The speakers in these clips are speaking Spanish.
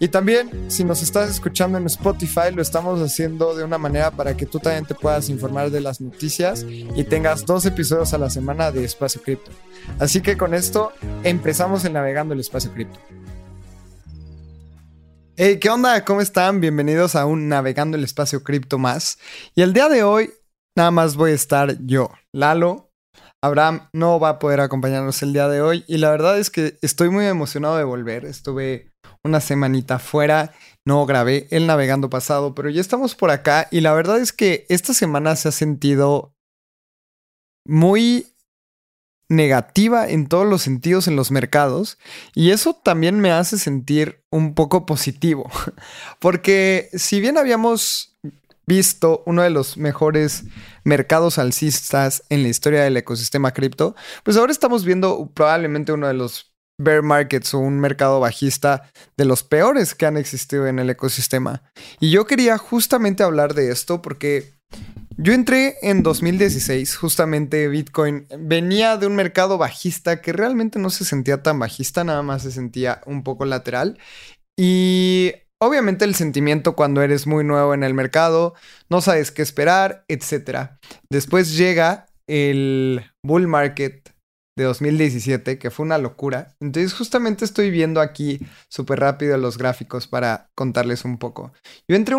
Y también, si nos estás escuchando en Spotify, lo estamos haciendo de una manera para que tú también te puedas informar de las noticias y tengas dos episodios a la semana de Espacio Cripto. Así que con esto empezamos el Navegando el Espacio Cripto. Hey, ¿qué onda? ¿Cómo están? Bienvenidos a un Navegando el Espacio Cripto más. Y el día de hoy nada más voy a estar yo, Lalo. Abraham no va a poder acompañarnos el día de hoy y la verdad es que estoy muy emocionado de volver. Estuve una semanita fuera, no grabé el navegando pasado, pero ya estamos por acá y la verdad es que esta semana se ha sentido muy negativa en todos los sentidos en los mercados y eso también me hace sentir un poco positivo, porque si bien habíamos visto uno de los mejores mercados alcistas en la historia del ecosistema cripto, pues ahora estamos viendo probablemente uno de los bear markets o un mercado bajista de los peores que han existido en el ecosistema. Y yo quería justamente hablar de esto porque yo entré en 2016, justamente Bitcoin venía de un mercado bajista que realmente no se sentía tan bajista, nada más se sentía un poco lateral. Y obviamente el sentimiento cuando eres muy nuevo en el mercado, no sabes qué esperar, etc. Después llega el bull market de 2017, que fue una locura. Entonces justamente estoy viendo aquí súper rápido los gráficos para contarles un poco. Yo entré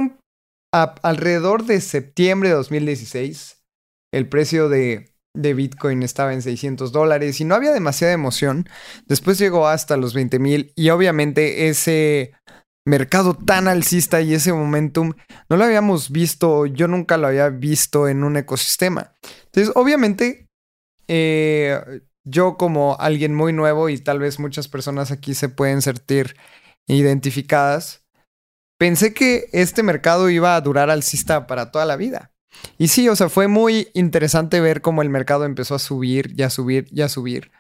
alrededor de septiembre de 2016, el precio de, de Bitcoin estaba en 600 dólares y no había demasiada emoción. Después llegó hasta los 20 mil y obviamente ese mercado tan alcista y ese momentum no lo habíamos visto, yo nunca lo había visto en un ecosistema. Entonces, obviamente, eh, yo como alguien muy nuevo y tal vez muchas personas aquí se pueden sentir identificadas, pensé que este mercado iba a durar alcista para toda la vida. Y sí, o sea, fue muy interesante ver cómo el mercado empezó a subir y a subir y a subir.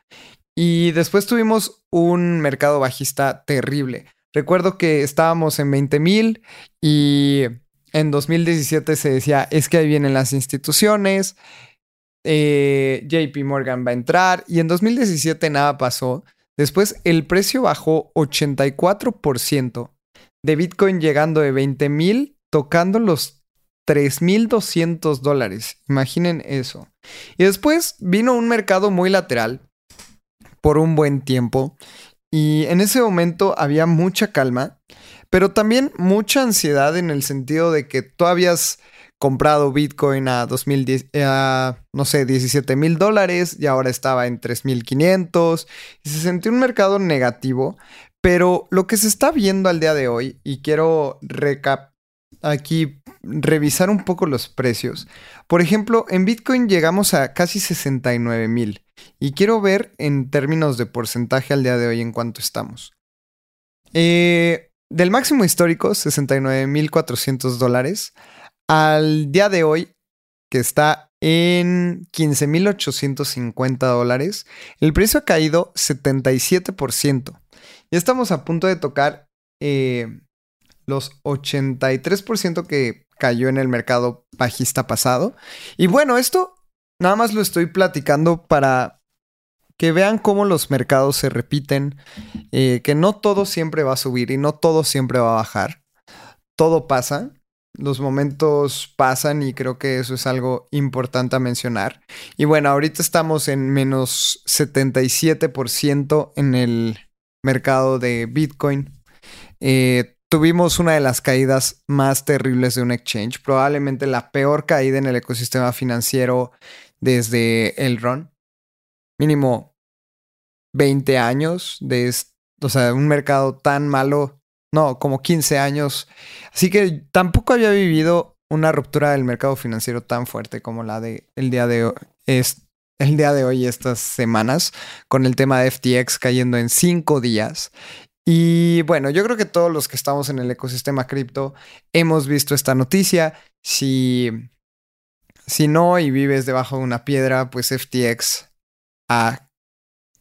Y después tuvimos un mercado bajista terrible. Recuerdo que estábamos en 20 mil y en 2017 se decía, es que ahí vienen las instituciones, eh, JP Morgan va a entrar y en 2017 nada pasó. Después el precio bajó 84% de Bitcoin llegando de 20 mil tocando los 3.200 dólares. Imaginen eso. Y después vino un mercado muy lateral por un buen tiempo y en ese momento había mucha calma, pero también mucha ansiedad en el sentido de que tú habías comprado Bitcoin a 2010, eh, no sé, 17 mil dólares y ahora estaba en 3.500 y se sentía un mercado negativo. Pero lo que se está viendo al día de hoy, y quiero recap aquí revisar un poco los precios. Por ejemplo, en Bitcoin llegamos a casi 69 mil y quiero ver en términos de porcentaje al día de hoy en cuánto estamos. Eh, del máximo histórico, 69.400 dólares, al día de hoy, que está en 15.850 dólares, el precio ha caído 77%. Ya estamos a punto de tocar eh, los 83% que cayó en el mercado bajista pasado. Y bueno, esto nada más lo estoy platicando para que vean cómo los mercados se repiten, eh, que no todo siempre va a subir y no todo siempre va a bajar. Todo pasa los momentos pasan y creo que eso es algo importante a mencionar. Y bueno, ahorita estamos en menos 77% en el mercado de Bitcoin. Eh, tuvimos una de las caídas más terribles de un exchange, probablemente la peor caída en el ecosistema financiero desde el RON. Mínimo 20 años de, o sea, un mercado tan malo no, como 15 años. Así que tampoco había vivido una ruptura del mercado financiero tan fuerte como la de el día de hoy. Es, el día de hoy, estas semanas, con el tema de FTX cayendo en cinco días. Y bueno, yo creo que todos los que estamos en el ecosistema cripto hemos visto esta noticia. Si, si no y vives debajo de una piedra, pues FTX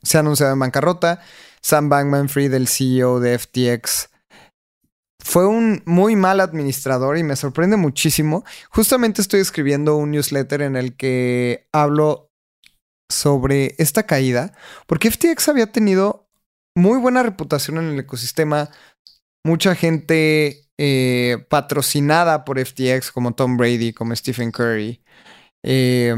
se ha anunciado en bancarrota. Sam Bankman Fried, el CEO de FTX, fue un muy mal administrador y me sorprende muchísimo. Justamente estoy escribiendo un newsletter en el que hablo sobre esta caída, porque FTX había tenido muy buena reputación en el ecosistema, mucha gente eh, patrocinada por FTX como Tom Brady, como Stephen Curry. Eh,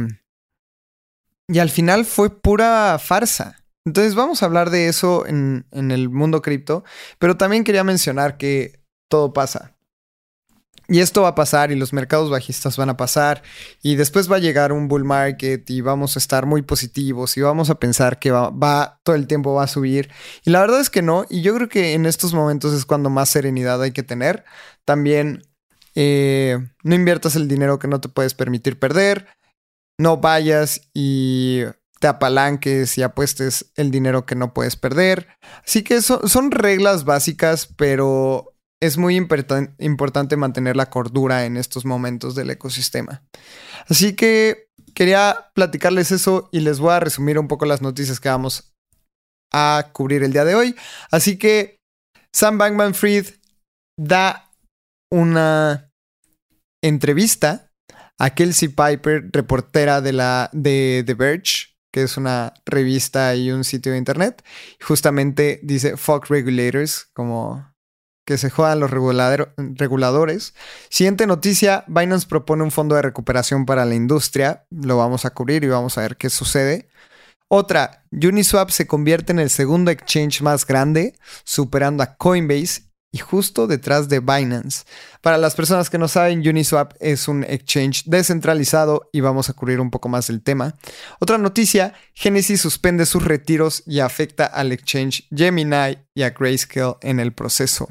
y al final fue pura farsa. Entonces vamos a hablar de eso en, el mundo cripto, pero también quería mencionar que todo pasa. Y esto va a pasar y los mercados bajistas van a pasar y después va a llegar un bull market y vamos a estar muy positivos y vamos a pensar que va, todo el tiempo va a subir. Y la verdad es que no. Y yo creo que en estos momentos es cuando más serenidad hay que tener. También eh, no inviertas el dinero que no te puedes permitir perder. No vayas y te apalanques y apuestes el dinero que no puedes perder. Así que son reglas básicas, pero es muy importante mantener la cordura en estos momentos del ecosistema. Así que quería platicarles eso y les voy a resumir un poco las noticias que vamos a cubrir el día de hoy. Así que Sam Bankman Fried da una entrevista a Kelsey Piper, reportera de la de The Verge, que es una revista y un sitio de internet. Justamente dice fuck regulators, como que se jodan los reguladores. Siguiente noticia, Binance propone un fondo de recuperación para la industria. Lo vamos a cubrir y vamos a ver qué sucede. Otra, Uniswap se convierte en el segundo exchange más grande, superando a Coinbase justo detrás de Binance. Para las personas que no saben, Uniswap es un exchange descentralizado y vamos a cubrir un poco más del tema. Otra noticia, Genesis suspende sus retiros y afecta al exchange Gemini y a Grayscale en el proceso.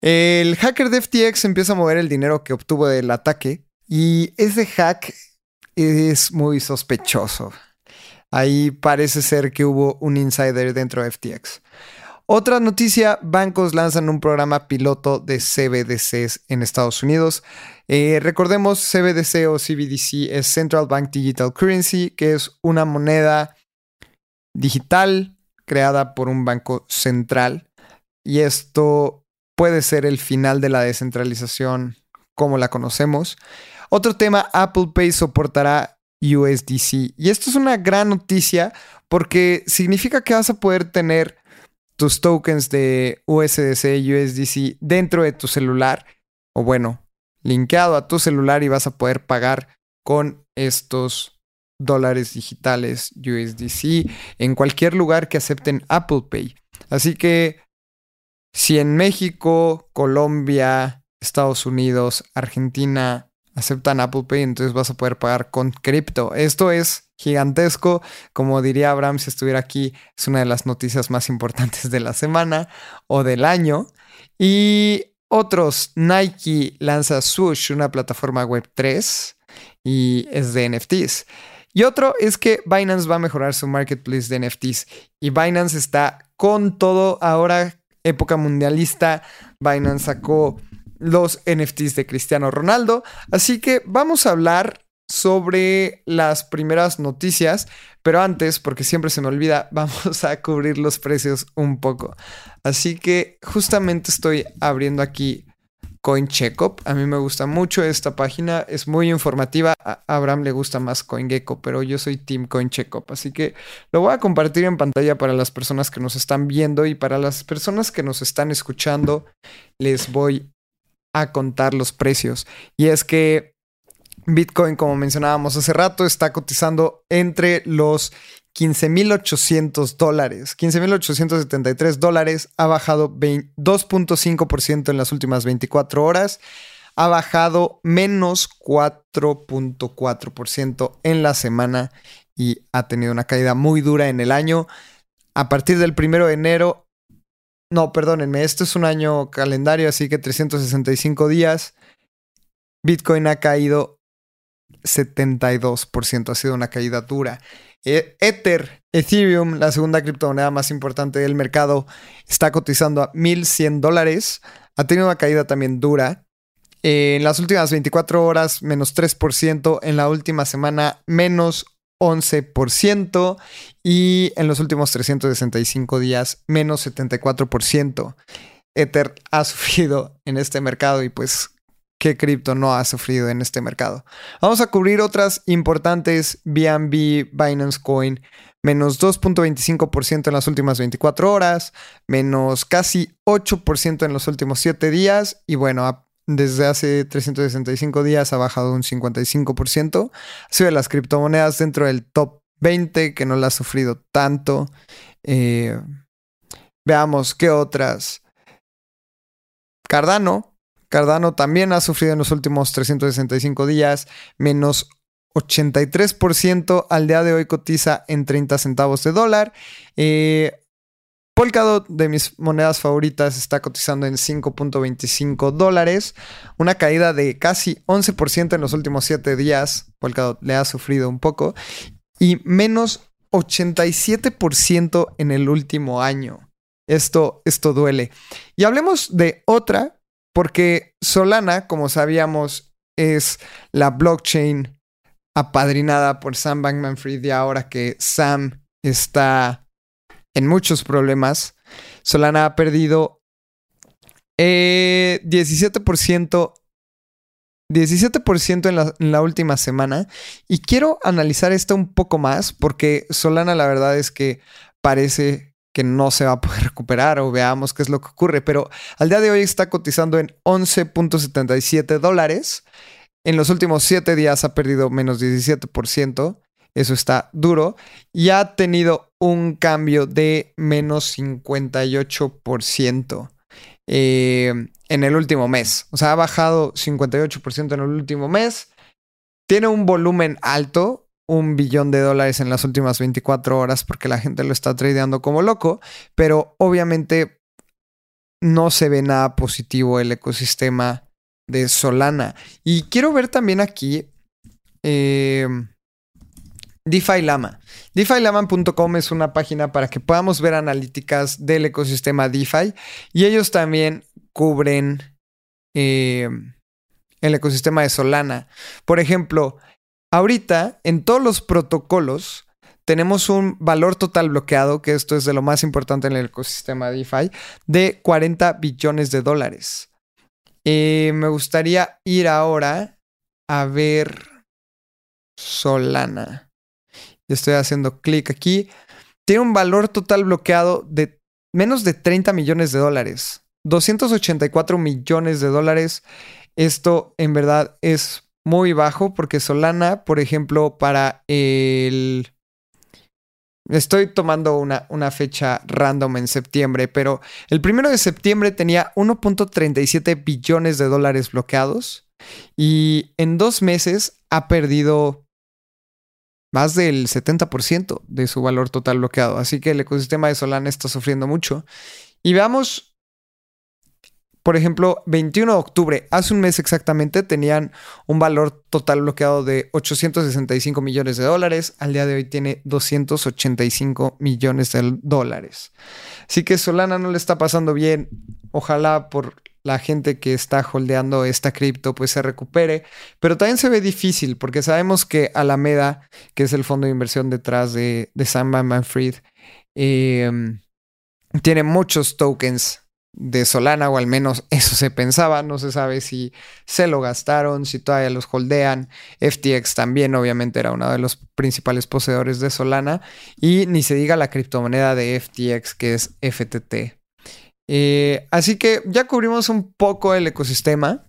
El hacker de FTX empieza a mover el dinero que obtuvo del ataque y ese hack es muy sospechoso. Ahí parece ser que hubo un insider dentro de FTX. Otra noticia, bancos lanzan un programa piloto de CBDCs en Estados Unidos. Eh, recordemos, CBDC o CBDC es Central Bank Digital Currency, que es una moneda digital creada por un banco central. Y esto puede ser el final de la descentralización como la conocemos. Otro tema, Apple Pay soportará USDC. Y esto es una gran noticia porque significa que vas a poder tener tus tokens de USDC, USDC dentro de tu celular, o bueno, linkeado a tu celular y vas a poder pagar con estos dólares digitales USDC en cualquier lugar que acepten Apple Pay. Así que si en México, Colombia, Estados Unidos, Argentina aceptan Apple Pay, entonces vas a poder pagar con cripto. Esto es gigantesco. Como diría Abraham si estuviera aquí, es una de las noticias más importantes de la semana o del año. Y otros, Nike lanza Swoosh, una plataforma web 3 y es de NFTs. Y otro es que Binance va a mejorar su marketplace de NFTs y Binance está con todo ahora, época mundialista. Binance sacó los NFTs de Cristiano Ronaldo. Así que vamos a hablar sobre las primeras noticias, pero antes, porque siempre se me olvida, vamos a cubrir los precios un poco. Así que justamente estoy abriendo aquí CoinCheckup. A mí me gusta mucho esta página, es muy informativa. A Abraham le gusta más CoinGecko, pero yo soy Team CoinCheckup, así que lo voy a compartir en pantalla para las personas que nos están viendo y para las personas que nos están escuchando. Les voy a contar los precios. Y es que Bitcoin, como mencionábamos hace rato, está cotizando entre los 15.800 dólares. 15.873 dólares. Ha bajado 2.5% en las últimas 24 horas. Ha bajado menos 4.4% en la semana y ha tenido una caída muy dura en el año. A partir del primero de enero, no, perdónenme, esto es un año calendario, así que 365 días. Bitcoin ha caído 72%. Ha sido una caída dura. E, Ether, Ethereum, la segunda criptomoneda más importante del mercado, está cotizando a 1.100 dólares. Ha tenido una caída también dura. En las últimas 24 horas, menos 3%. En la última semana, menos 11% y en los últimos 365 días menos 74%. Ether ha sufrido en este mercado y pues qué cripto no ha sufrido en este mercado. Vamos a cubrir otras importantes BNB, Binance Coin, menos 2.25% en las últimas 24 horas, menos casi 8% en los últimos 7 días y bueno, desde hace 365 días ha bajado un 55%. Ha sido de las criptomonedas dentro del top 20 que no la ha sufrido tanto. Eh, veamos qué otras. Cardano. Cardano también ha sufrido en los últimos 365 días menos 83%. Al día de hoy cotiza en 30 centavos de dólar. Eh, Polkadot, de mis monedas favoritas, está cotizando en 5.25 dólares, una caída de casi 11% en los últimos 7 días. Polkadot le ha sufrido un poco y menos 87% en el último año. Esto, esto duele. Y hablemos de otra, porque Solana, como sabíamos, es la blockchain apadrinada por Sam Bankman Fried y ahora que Sam está en muchos problemas. Solana ha perdido 17%. Eh, 17% en la, en la, última semana. Y quiero analizar esto un poco más porque Solana la verdad es que parece que no se va a poder recuperar o veamos qué es lo que ocurre. Pero al día de hoy está cotizando en 11.77 dólares. En los últimos 7 días ha perdido menos 17%. Eso está duro. Y ha tenido un cambio de menos 58% eh, en el último mes. O sea, ha bajado 58% en el último mes. Tiene un volumen alto, un billón de dólares en las últimas 24 horas porque la gente lo está tradeando como loco, pero obviamente no se ve nada positivo el ecosistema de Solana. Y quiero ver también aquí eh, DeFi Lama. DeFiLama.com es una página para que podamos ver analíticas del ecosistema DeFi y ellos también cubren eh, el ecosistema de Solana. Por ejemplo, ahorita en todos los protocolos tenemos un valor total bloqueado, que esto es de lo más importante en el ecosistema DeFi, de 40 billones de dólares. Eh, me gustaría ir ahora a ver Solana estoy haciendo clic aquí. Tiene un valor total bloqueado de menos de 30 millones de dólares. 284 millones de dólares. Esto en verdad es muy bajo porque Solana, por ejemplo, para el... Estoy tomando una, una, fecha random en septiembre, pero el primero de septiembre tenía 1.37 billones de dólares bloqueados y en dos meses ha perdido más del 70% de su valor total bloqueado. Así que el ecosistema de Solana está sufriendo mucho. Y veamos, por ejemplo, 21 de octubre, hace un mes exactamente, tenían un valor total bloqueado de 865 millones de dólares. Al día de hoy tiene 285 millones de dólares. Así que Solana no le está pasando bien. Ojalá por la gente que está holdeando esta cripto pues se recupere, pero también se ve difícil porque sabemos que Alameda, que es el fondo de inversión detrás de, de Sam Manfred, em, tiene muchos tokens de Solana, o al menos eso se pensaba. No se sabe si se lo gastaron, si todavía los holdean. FTX también, obviamente, era uno de los principales poseedores de Solana. Y ni se diga la criptomoneda de FTX, que es FTT. Eh, así que ya cubrimos un poco el ecosistema.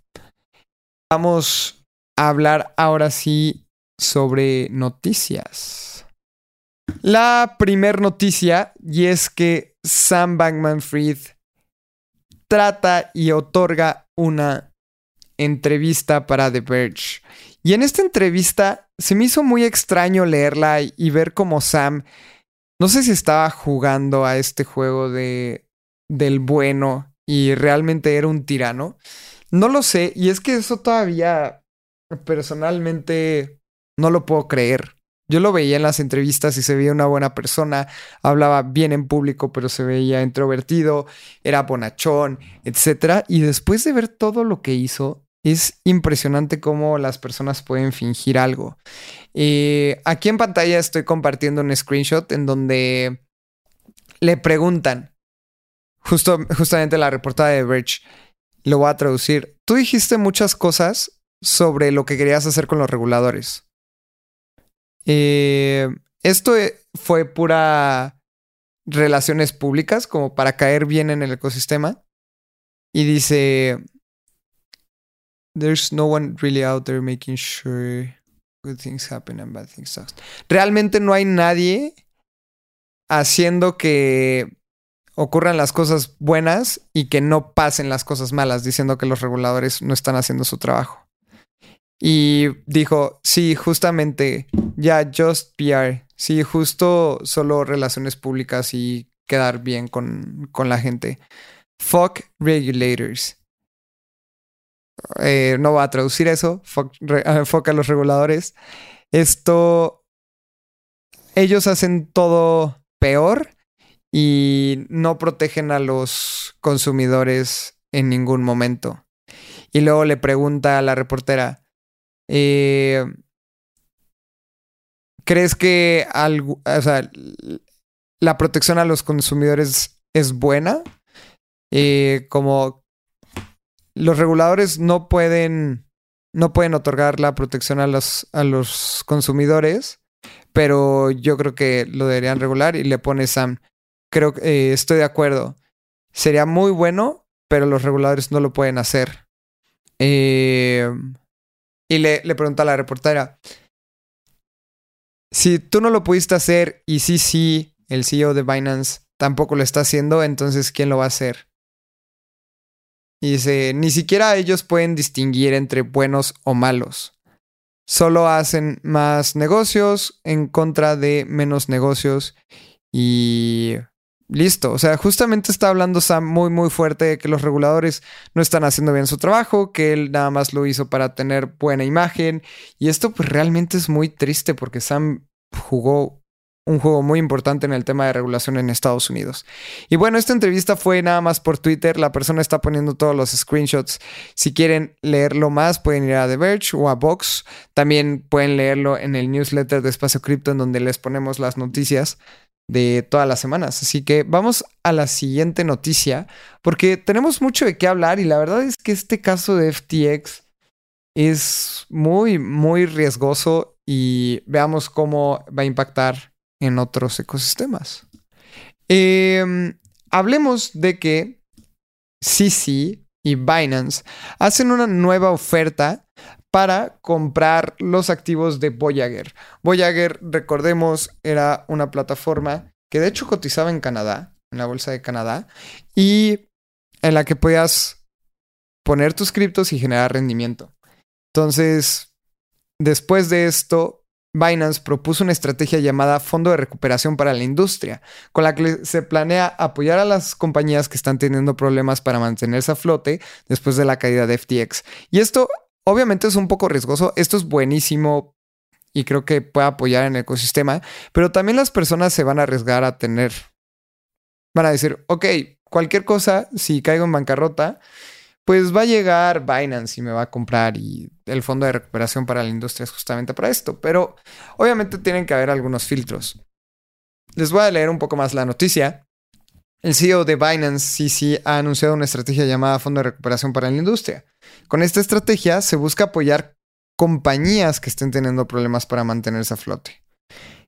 Vamos a hablar ahora sí sobre noticias. La primer noticia, y es que Sam Bankman Fried trata y otorga una entrevista para The Verge. Y en esta entrevista se me hizo muy extraño leerla y ver cómo Sam, no sé si estaba jugando a este juego de del bueno y realmente era un tirano. No lo sé, y es que eso todavía personalmente no lo puedo creer. Yo lo veía en las entrevistas y se veía una buena persona, hablaba bien en público, pero se veía introvertido, era bonachón, etc. Y después de ver todo lo que hizo, Es impresionante cómo las personas pueden fingir algo. Eh, aquí en pantalla estoy compartiendo un screenshot en donde le preguntan, justo, justamente la reportada de Verge, lo voy a traducir. Tú dijiste muchas cosas sobre lo que querías hacer con los reguladores. Eh, esto fue pura relaciones públicas, como para caer bien en el ecosistema. Y dice, There's no one really out there making sure good things happen and bad things suck. Realmente no hay nadie haciendo que ocurran las cosas buenas y que no pasen las cosas malas, diciendo que los reguladores no están haciendo su trabajo. Y dijo, sí, justamente, ya, just PR. Sí, justo solo relaciones públicas y quedar bien con, con la gente. Fuck regulators. Eh, no va a traducir eso. Fuck, a los reguladores. Esto. Ellos hacen todo peor y no protegen a los consumidores en ningún momento. Y luego le pregunta a la reportera, eh, ¿crees que algo, o sea, la protección a los consumidores es buena? Eh, como los reguladores no pueden, no pueden otorgar la protección a los, a los consumidores, pero yo creo que lo deberían regular y le pone Sam. Creo que eh, estoy de acuerdo. Sería muy bueno, pero los reguladores no lo pueden hacer. Eh, y le, le pregunta a la reportera, si tú no lo pudiste hacer y sí, sí, el CEO de Binance tampoco lo está haciendo, entonces ¿quién lo va a hacer? Y dice, ni siquiera ellos pueden distinguir entre buenos o malos. Solo hacen más negocios en contra de menos negocios y listo. O sea, justamente está hablando Sam muy, muy fuerte de que los reguladores no están haciendo bien su trabajo, que él nada más lo hizo para tener buena imagen. Y esto pues realmente es muy triste porque Sam jugó un juego muy importante en el tema de regulación en Estados Unidos. Y bueno, esta entrevista fue nada más por Twitter. La persona está poniendo todos los screenshots. Si quieren leerlo más, pueden ir a The Verge o a Vox. También pueden leerlo en el newsletter de Espacio Cripto, en donde les ponemos las noticias de todas las semanas. Así que vamos a la siguiente noticia, porque tenemos mucho de qué hablar y la verdad es que este caso de FTX es muy, muy riesgoso y veamos cómo va a impactar en otros ecosistemas. Em, hablemos de que CC y Binance hacen una nueva oferta para comprar los activos de Voyager. Voyager, recordemos, era una plataforma que de hecho cotizaba en Canadá, en la bolsa de Canadá, y en la que podías poner tus criptos y generar rendimiento. Entonces, después de esto, Binance propuso una estrategia llamada Fondo de Recuperación para la Industria, con la que se planea apoyar a las compañías que están teniendo problemas para mantenerse a flote después de la caída de FTX. Y esto Obviamente es un poco riesgoso, esto es buenísimo y creo que puede apoyar en el ecosistema, pero también las personas se van a arriesgar a tener, van a decir, ok, cualquier cosa, si caigo en bancarrota, pues va a llegar Binance y me va a comprar y el fondo de recuperación para la industria es justamente para esto, pero obviamente tienen que haber algunos filtros. Les voy a leer un poco más la noticia. El CEO de Binance CC ha anunciado una estrategia llamada Fondo de Recuperación para la Industria. Con esta estrategia se busca apoyar compañías que estén teniendo problemas para mantenerse a flote.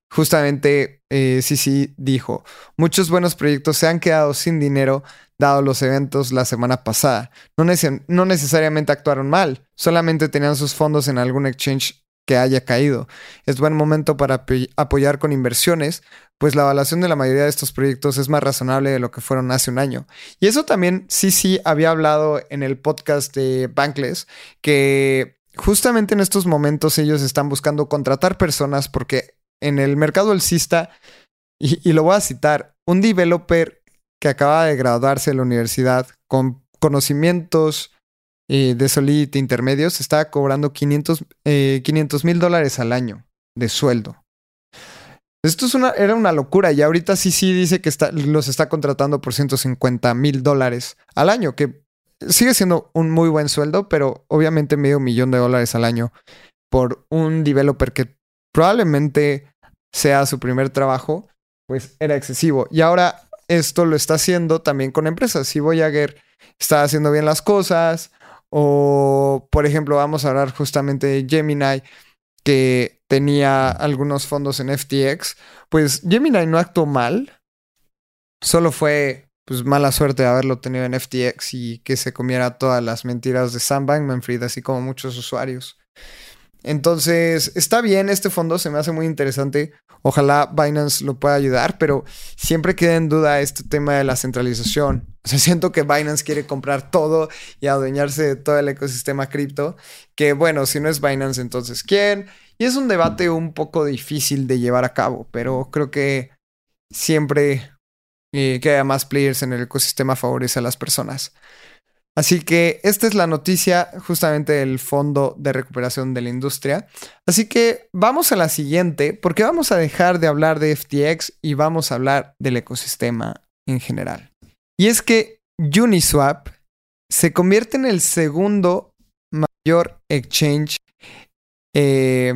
Justamente eh, CC dijo, muchos buenos proyectos se han quedado sin dinero dado los eventos la semana pasada. No, no necesariamente actuaron mal, solamente tenían sus fondos en algún exchange que haya caído. Es buen momento para apoyar con inversiones, pues la evaluación de la mayoría de estos proyectos es más razonable de lo que fueron hace un año. Y eso también sí, sí, había hablado en el podcast de Bankless, que justamente en estos momentos ellos están buscando contratar personas porque en el mercado alcista, y, y lo voy a citar, un developer que acaba de graduarse de la universidad con conocimientos eh, de Solidity intermedios estaba cobrando 500 eh, mil dólares al año de sueldo. Esto es una, era una locura y ahorita sí sí dice que está, los está contratando por 150 mil dólares al año, que sigue siendo un muy buen sueldo, pero obviamente medio millón de dólares al año por un developer que probablemente sea su primer trabajo, pues era excesivo. Y ahora esto lo está haciendo también con empresas. Si Voyager está haciendo bien las cosas, o por ejemplo, vamos a hablar justamente de Gemini, que tenía algunos fondos en FTX, pues Gemini no actuó mal, solo fue pues mala suerte de haberlo tenido en FTX y que se comiera todas las mentiras de Sam Bankman-Fried, así como muchos usuarios. Entonces, está bien, este fondo se me hace muy interesante. Ojalá Binance lo pueda ayudar, pero siempre queda en duda este tema de la centralización. O sea, siento que Binance quiere comprar todo y adueñarse de todo el ecosistema cripto. Que bueno, si no es Binance, entonces ¿quién? Y es un debate un poco difícil de llevar a cabo, pero creo que siempre eh, que haya más players en el ecosistema favorece a las personas. Así que esta es la noticia justamente del Fondo de Recuperación de la Industria. Así que vamos a la siguiente, porque vamos a dejar de hablar de FTX y vamos a hablar del ecosistema en general. Y es que Uniswap se convierte en el segundo mayor exchange eh,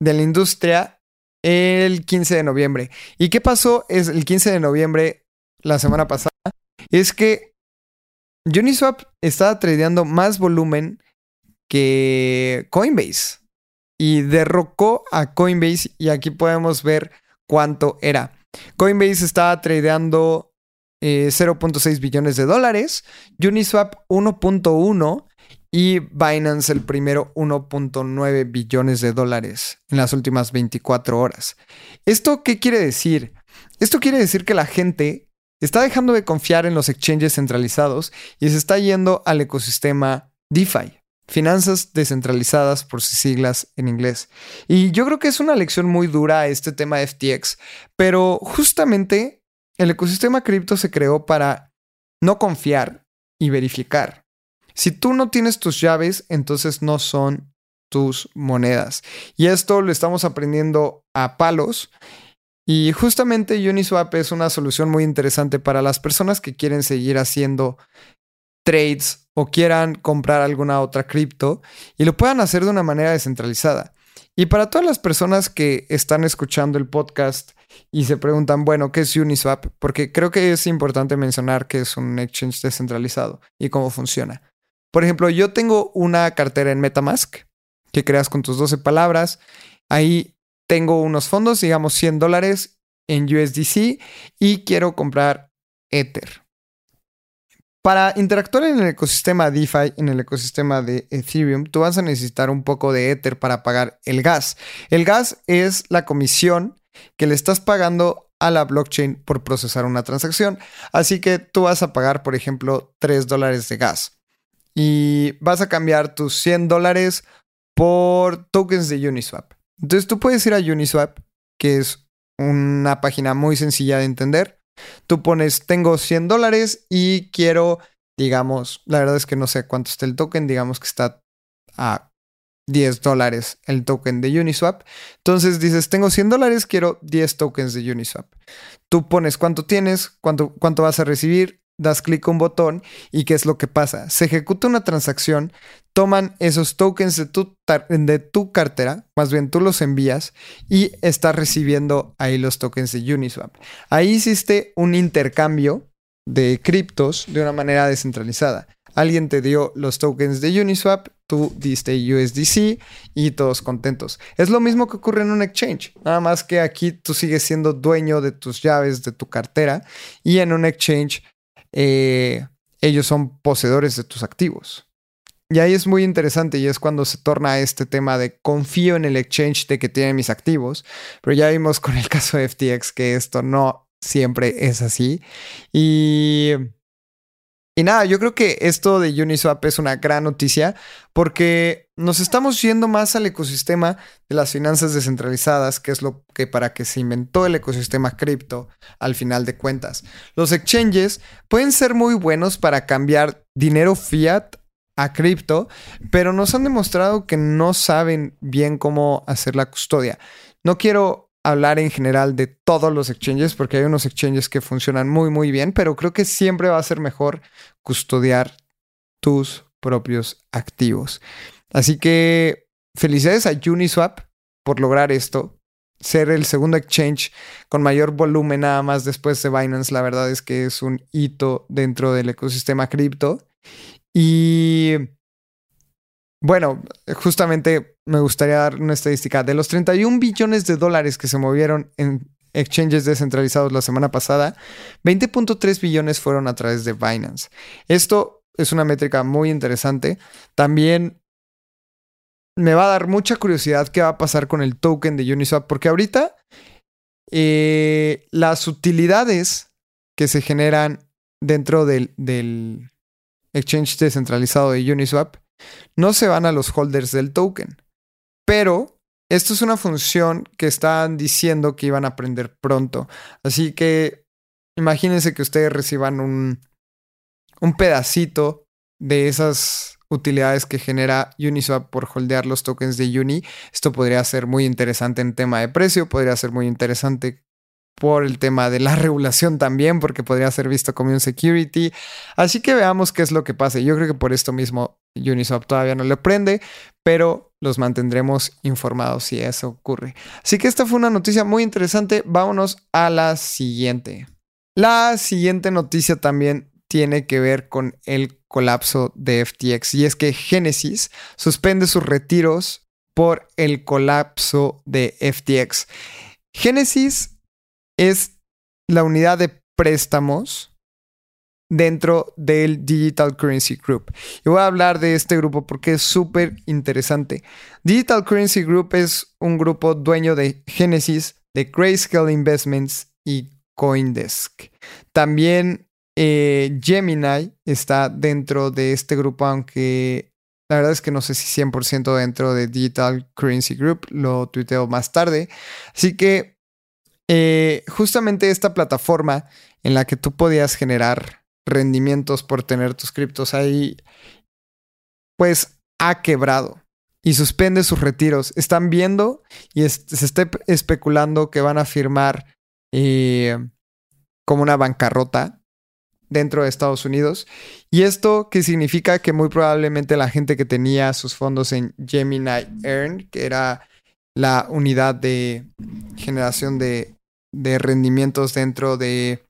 de la industria el 15 de noviembre. ¿Y qué pasó? Es el 15 de noviembre, la semana pasada, es que Uniswap estaba tradeando más volumen que Coinbase y derrocó a Coinbase y aquí podemos ver cuánto era. Coinbase estaba tradeando 0.6 eh, billones de dólares, Uniswap 1.1 y Binance el primero 1.9 billones de dólares en las últimas 24 horas. ¿Esto qué quiere decir? Esto quiere decir que la gente está dejando de confiar en los exchanges centralizados y se está yendo al ecosistema DeFi, finanzas descentralizadas por sus siglas en inglés. Y yo creo que es una lección muy dura este tema de FTX, pero justamente el ecosistema cripto se creó para no confiar y verificar. Si tú no tienes tus llaves, entonces no son tus monedas. Y esto lo estamos aprendiendo a palos y justamente Uniswap es una solución muy interesante para las personas que quieren seguir haciendo trades o quieran comprar alguna otra cripto y lo puedan hacer de una manera descentralizada. Y para todas las personas que están escuchando el podcast y se preguntan, bueno, ¿qué es Uniswap? Porque creo que es importante mencionar que es un exchange descentralizado y cómo funciona. Por ejemplo, yo tengo una cartera en Metamask que creas con tus 12 palabras. Ahí tengo unos fondos, digamos 100 dólares en USDC y quiero comprar Ether. Para interactuar en el ecosistema DeFi, en el ecosistema de Ethereum, tú vas a necesitar un poco de Ether para pagar el gas. El gas es la comisión que le estás pagando a la blockchain por procesar una transacción. Así que tú vas a pagar, por ejemplo, 3 dólares de gas. Y vas a cambiar tus 100 dólares por tokens de Uniswap. Entonces tú puedes ir a Uniswap, que es una página muy sencilla de entender. Tú pones, tengo 100 dólares y quiero, digamos, la verdad es que no sé cuánto está el token, digamos que está a 10 dólares el token de Uniswap. Entonces dices, tengo 100 dólares, quiero 10 tokens de Uniswap. Tú pones cuánto tienes, cuánto, cuánto vas a recibir das clic a un botón y ¿qué es lo que pasa? Se ejecuta una transacción, toman esos tokens de tu, cartera, más bien tú los envías y estás recibiendo ahí los tokens de Uniswap. Ahí hiciste un intercambio de criptos de una manera descentralizada. Alguien te dio los tokens de Uniswap, tú diste USDC y todos contentos. Es lo mismo que ocurre en un exchange, nada más que aquí tú sigues siendo dueño de tus llaves, de tu cartera y en un exchange eh, ellos son poseedores de tus activos. Y ahí es muy interesante y es cuando se torna este tema de confío en el exchange de que tiene mis activos, pero ya vimos con el caso de FTX que esto no siempre es así. Y y nada, yo creo que esto de Uniswap es una gran noticia porque nos estamos yendo más al ecosistema de las finanzas descentralizadas, que es lo que para que se inventó el ecosistema cripto al final de cuentas. Los exchanges pueden ser muy buenos para cambiar dinero fiat a cripto, pero nos han demostrado que no saben bien cómo hacer la custodia. No quiero hablar en general de todos los exchanges, porque hay unos exchanges que funcionan muy, muy bien, pero creo que siempre va a ser mejor custodiar tus propios activos. Así que felicidades a Uniswap por lograr esto. Ser el segundo exchange con mayor volumen nada más después de Binance, la verdad es que es un hito dentro del ecosistema cripto. Y bueno, justamente me gustaría dar una estadística. De los 31 billones de dólares que se movieron en exchanges descentralizados la semana pasada, 20.3 billones fueron a través de Binance. Esto es una métrica muy interesante. También me va a dar mucha curiosidad qué va a pasar con el token de Uniswap, porque ahorita eh, las utilidades que se generan dentro del, del exchange descentralizado de Uniswap no se van a los holders del token. Pero esto es una función que están diciendo que iban a aprender pronto. Así que imagínense que ustedes reciban un, un pedacito de esas utilidades que genera Uniswap por holdear los tokens de Uni. Esto podría ser muy interesante en tema de precio, podría ser muy interesante por el tema de la regulación también, porque podría ser visto como un security. Así que veamos qué es lo que pasa. Yo creo que por esto mismo Uniswap todavía no le prende, pero los mantendremos informados si eso ocurre. Así que esta fue una noticia muy interesante. Vámonos a la siguiente. La siguiente noticia también tiene que ver con el colapso de FTX y es que Genesis suspende sus retiros por el colapso de FTX. Genesis es la unidad de préstamos dentro del Digital Currency Group. Y voy a hablar de este grupo porque es súper interesante. Digital Currency Group es un grupo dueño de Genesis, de Grayscale Investments y Coindesk. También eh, Gemini está dentro de este grupo, aunque la verdad es que no sé si 100% dentro de Digital Currency Group, lo tuiteo más tarde. Así que eh, justamente esta plataforma en la que tú podías generar rendimientos por tener tus criptos ahí, pues ha quebrado y suspende sus retiros. Están viendo y se está especulando que van a firmar eh, como una bancarrota dentro de Estados Unidos. ¿Y esto qué significa? Que muy probablemente la gente que tenía sus fondos en Gemini Earn, que era la unidad de generación de de rendimientos dentro de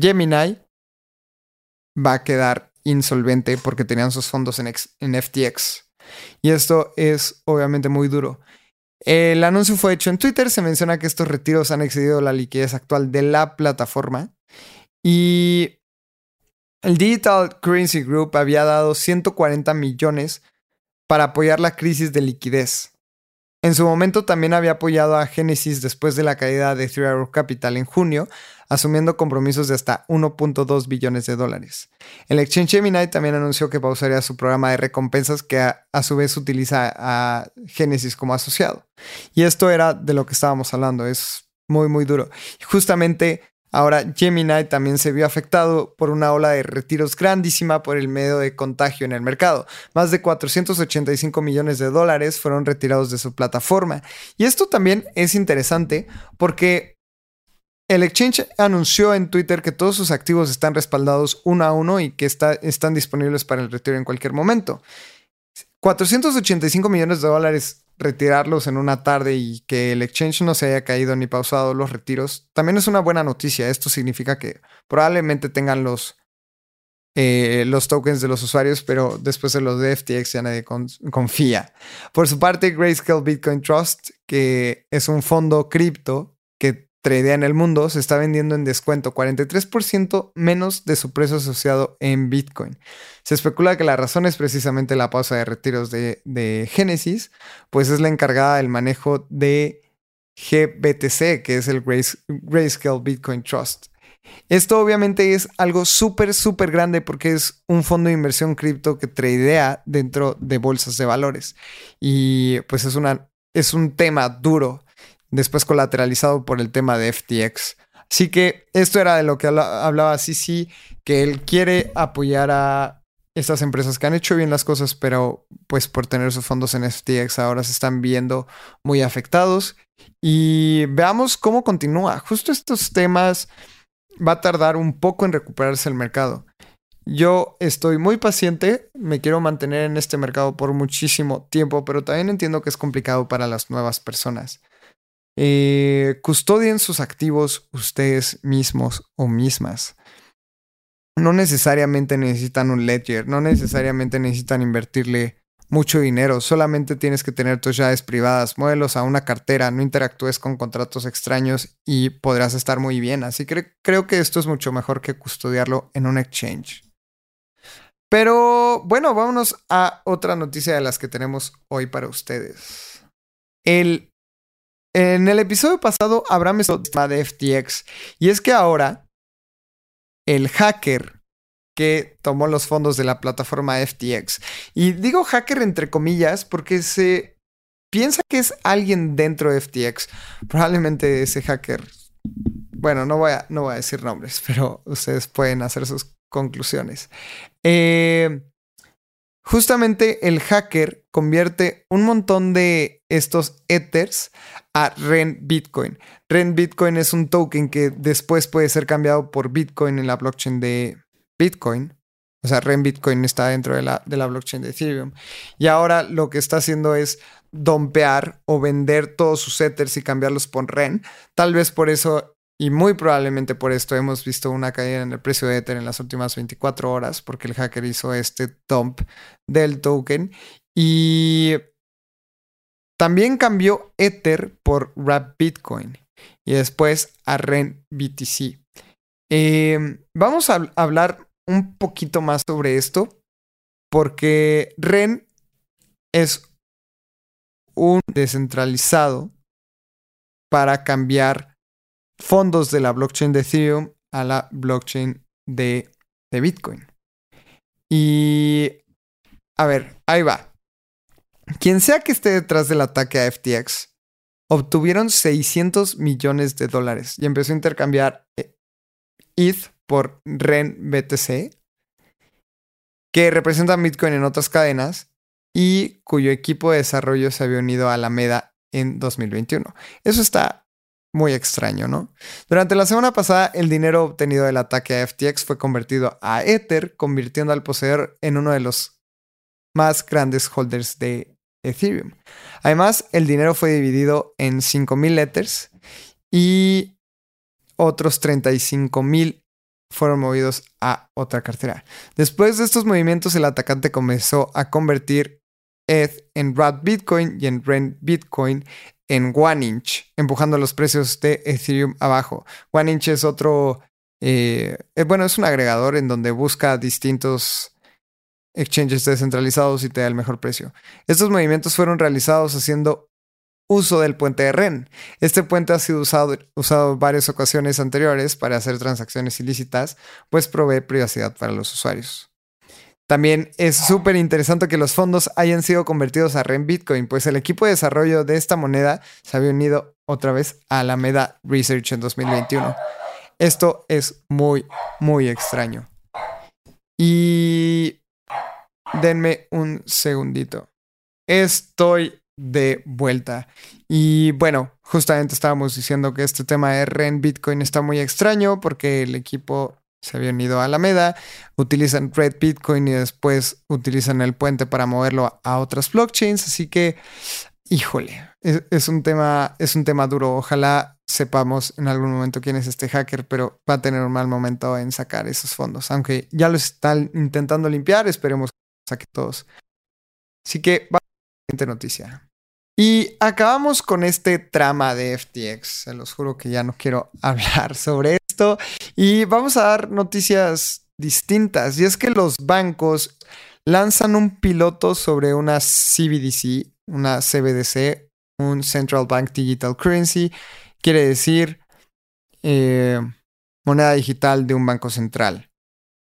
Gemini va a quedar insolvente porque tenían sus fondos en, en FTX. Y esto es obviamente muy duro. El anuncio fue hecho en Twitter, se menciona que estos retiros han excedido la liquidez actual de la plataforma y el Digital Currency Group había dado 140 millones para apoyar la crisis de liquidez. En su momento también había apoyado a Genesis después de la caída de Three Arrow Capital en junio, asumiendo compromisos de hasta 1.2 billones de dólares. El Exchange Gemini también anunció que pausaría su programa de recompensas que a, su vez utiliza a Genesis como asociado. Y esto era de lo que estábamos hablando, es muy muy duro. Justamente Ahora, Gemini también se vio afectado por una ola de retiros grandísima por el medio de contagio en el mercado. Más de 485 millones de dólares fueron retirados de su plataforma. Y esto también es interesante porque el exchange anunció en Twitter que todos sus activos están respaldados uno a uno y que están disponibles para el retiro en cualquier momento. 485 millones de dólares retirarlos en una tarde y que el exchange no se haya caído ni pausado los retiros, también es una buena noticia. Esto significa que probablemente tengan los, eh, los tokens de los usuarios, pero después de los de FTX ya nadie confía. Por su parte, Grayscale Bitcoin Trust, que es un fondo cripto tradea en el mundo, se está vendiendo en descuento 43% menos de su precio asociado en Bitcoin. Se especula que la razón es precisamente la pausa de retiros de, Genesis, pues es la encargada del manejo de GBTC, que es el Grayscale Bitcoin Trust. Esto obviamente es algo súper, súper grande porque es un fondo de inversión cripto que tradea dentro de bolsas de valores. Y pues es, una, es un tema duro después colateralizado por el tema de FTX. Así que esto era de lo que hablaba Sisi, que él quiere apoyar a estas empresas que han hecho bien las cosas, pero pues por tener sus fondos en FTX ahora se están viendo muy afectados. Y veamos cómo continúa. Justo estos temas va a tardar un poco en recuperarse el mercado. Yo estoy muy paciente, me quiero mantener en este mercado por muchísimo tiempo, pero también entiendo que es complicado para las nuevas personas. Eh, custodien sus activos ustedes mismos o mismas. No necesariamente necesitan un ledger, no necesariamente necesitan invertirle mucho dinero, solamente tienes que tener tus llaves privadas, muévelos a una cartera, no interactúes con contratos extraños y podrás estar muy bien. Así que creo que esto es mucho mejor que custodiarlo en un exchange. Pero bueno, vámonos a otra noticia de las que tenemos hoy para ustedes. El en el episodio pasado, Abraham tema de FTX. Y es que ahora, el hacker que tomó los fondos de la plataforma FTX. Y digo hacker entre comillas porque se piensa que es alguien dentro de FTX. Probablemente ese hacker. Bueno, no voy a, no voy a decir nombres, pero ustedes pueden hacer sus conclusiones. Eh, justamente el hacker convierte un montón de estos ethers a REN Bitcoin. REN Bitcoin es un token que después puede ser cambiado por Bitcoin en la blockchain de Bitcoin. O sea, REN Bitcoin está dentro de la, de la blockchain de Ethereum. Y ahora lo que está haciendo es dompear o vender todos sus ethers y cambiarlos por REN. Tal vez por eso y muy probablemente por esto hemos visto una caída en el precio de Ether en las últimas 24 horas porque el hacker hizo este dump del token y también cambió Ether por Wrap Bitcoin y después a REN BTC. Em, vamos a hablar un poquito más sobre esto porque REN es un descentralizado para cambiar fondos de la blockchain de Ethereum a la blockchain de, Bitcoin. Y a ver, ahí va. Quien sea que esté detrás del ataque a FTX, obtuvieron 600 millones de dólares y empezó a intercambiar ETH eh, por REN BTC, que representan Bitcoin en otras cadenas y cuyo equipo de desarrollo se había unido a Alameda en 2021. Eso está muy extraño, ¿no? Durante la semana pasada, el dinero obtenido del ataque a FTX fue convertido a Ether, convirtiendo al poseedor en uno de los más grandes holders de Ethereum. Además, el dinero fue dividido en 5.000 Ethers y otros 35.000 fueron movidos a otra cartera. Después de estos movimientos, el atacante comenzó a convertir En RAD Bitcoin y en REN Bitcoin en One Inch, empujando los precios de Ethereum abajo. One Inch es otro, eh, eh, bueno, es un agregador en donde busca distintos exchanges descentralizados y te da el mejor precio. Estos movimientos fueron realizados haciendo uso del puente de REN. Este puente ha sido usado, usado varias ocasiones anteriores para hacer transacciones ilícitas, pues provee privacidad para los usuarios. También es súper interesante que los fondos hayan sido convertidos a REN Bitcoin, pues el equipo de desarrollo de esta moneda se había unido otra vez a Alameda Research en 2021. Esto es muy, muy extraño. Y denme un segundito. Estoy de vuelta. Y bueno, justamente estábamos diciendo que este tema de REN Bitcoin está muy extraño porque el equipo se había unido a Alameda, utilizan Red Bitcoin y después utilizan el puente para moverlo a otras blockchains. Así que, híjole, es, un, tema, es un tema duro. Ojalá sepamos en algún momento quién es este hacker, pero va a tener un mal momento en sacar esos fondos. Aunque ya lo están intentando limpiar, esperemos saque todos. Así que va a la siguiente noticia. Y acabamos con este trama de FTX. Se los juro que ya no quiero hablar sobre Y vamos a dar noticias distintas. Y es que los bancos lanzan un piloto sobre una CBDC, una CBDC, un Central Bank Digital Currency. Quiere decir eh, moneda digital de un banco central.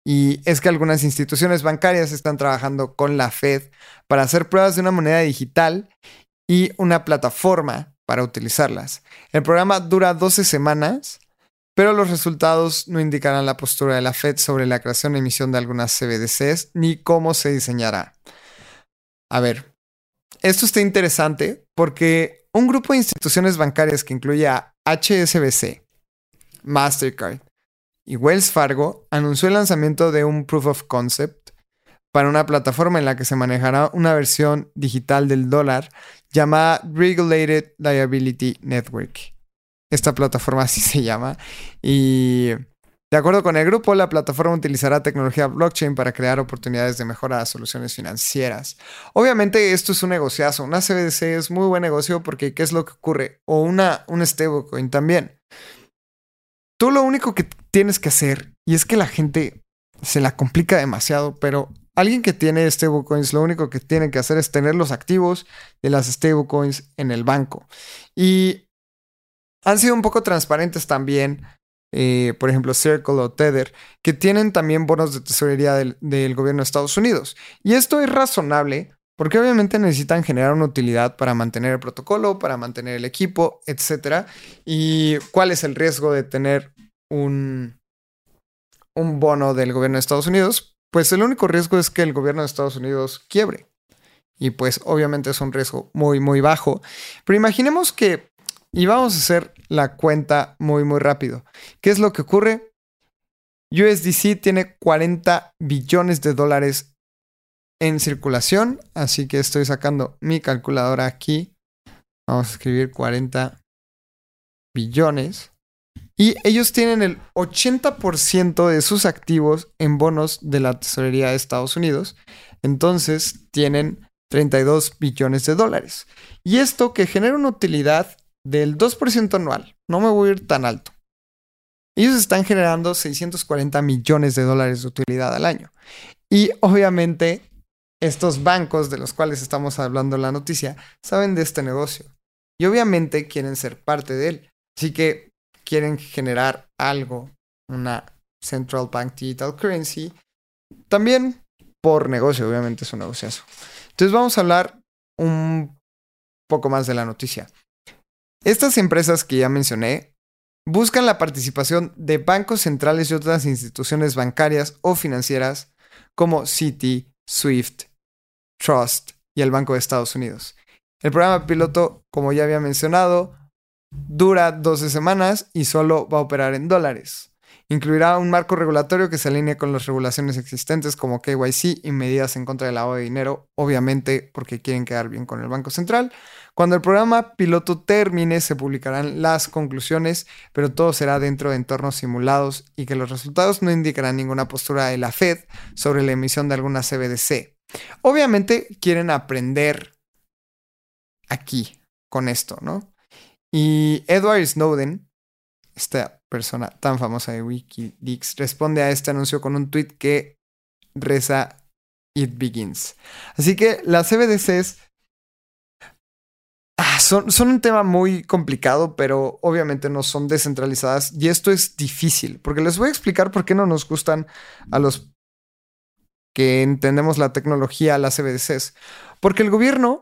Y es que algunas instituciones bancarias están trabajando con la Fed para hacer pruebas de una moneda digital y una plataforma para utilizarlas. El programa dura 12 semanas, pero los resultados no indicarán la postura de la Fed sobre la creación y emisión de algunas CBDCs ni cómo se diseñará. A ver, esto está interesante porque un grupo de instituciones bancarias que incluye a HSBC, Mastercard, y Wells Fargo anunció el lanzamiento de un proof of concept para una plataforma en la que se manejará una versión digital del dólar llamada Regulated Liability Network. Esta plataforma así se llama. Y de acuerdo con el grupo, la plataforma utilizará tecnología blockchain para crear oportunidades de mejora a soluciones financieras. Obviamente esto es un negociazo. Una CBDC es muy buen negocio porque ¿qué es lo que ocurre? O una, un stablecoin también. Tú lo único que tienes que hacer, y es que la gente se la complica demasiado, pero alguien que tiene stablecoins lo único que tiene que hacer es tener los activos de las stablecoins en el banco. Y han sido un poco transparentes también, eh, por ejemplo, Circle o Tether, que tienen también bonos de tesorería del, del gobierno de Estados Unidos. Y esto es razonable porque obviamente necesitan generar una utilidad para mantener el protocolo, para mantener el equipo, etc. ¿Y cuál es el riesgo de tener un, un bono del gobierno de Estados Unidos? Pues el único riesgo es que el gobierno de Estados Unidos quiebre. Y pues obviamente es un riesgo muy, muy bajo. Pero imaginemos que, y vamos a hacer la cuenta muy, muy rápido. ¿Qué es lo que ocurre? USDC tiene 40 billones de dólares en circulación, así que estoy sacando mi calculadora aquí. Vamos a escribir 40 billones. Y ellos tienen el 80% de sus activos en bonos de la tesorería de Estados Unidos. Entonces tienen 32 billones de dólares. Y esto que genera una utilidad del 2% anual. No me voy a ir tan alto. Ellos están generando 640 millones de dólares de utilidad al año. Y obviamente estos bancos de los cuales estamos hablando en la noticia saben de este negocio. Y obviamente quieren ser parte de él. Así que quieren generar algo, una Central Bank Digital Currency, también por negocio, obviamente es un negociazo. Entonces vamos a hablar un poco más de la noticia. Estas empresas que ya mencioné buscan la participación de bancos centrales y otras instituciones bancarias o financieras como Citi, Swift, Trust y el Banco de Estados Unidos. El programa piloto, como ya había mencionado, dura 12 semanas y solo va a operar en dólares. Incluirá un marco regulatorio que se alinee con las regulaciones existentes como KYC y medidas en contra del lavado de dinero, obviamente porque quieren quedar bien con el Banco Central. Cuando el programa piloto termine se publicarán las conclusiones, pero todo será dentro de entornos simulados y que los resultados no indicarán ninguna postura de la Fed sobre la emisión de alguna CBDC. Obviamente quieren aprender aquí con esto, ¿no? Y Edward Snowden, esta persona tan famosa de Wikileaks, responde a este anuncio con un tweet que reza It Begins. Así que las CBDCs ah, son, son, un tema muy complicado, pero obviamente no son descentralizadas y esto es difícil, porque les voy a explicar por qué no nos gustan a los que entendemos la tecnología, las CBDCs. Porque el gobierno,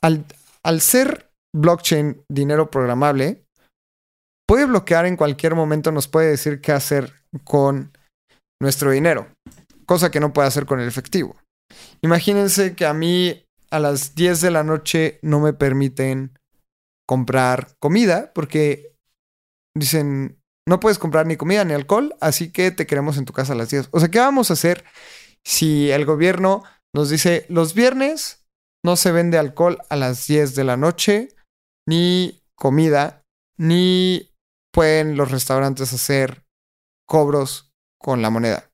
al, al ser blockchain dinero programable, puede bloquear en cualquier momento, nos puede decir qué hacer con nuestro dinero, cosa que no puede hacer con el efectivo. Imagínense que a mí a las 10 de la noche no me permiten comprar comida porque dicen, no puedes comprar ni comida ni alcohol, así que te queremos en tu casa a las 10. O sea, ¿qué vamos a hacer si el gobierno nos dice, los viernes no se vende alcohol a las 10 de la noche, ni comida, ni pueden los restaurantes hacer cobros con la moneda.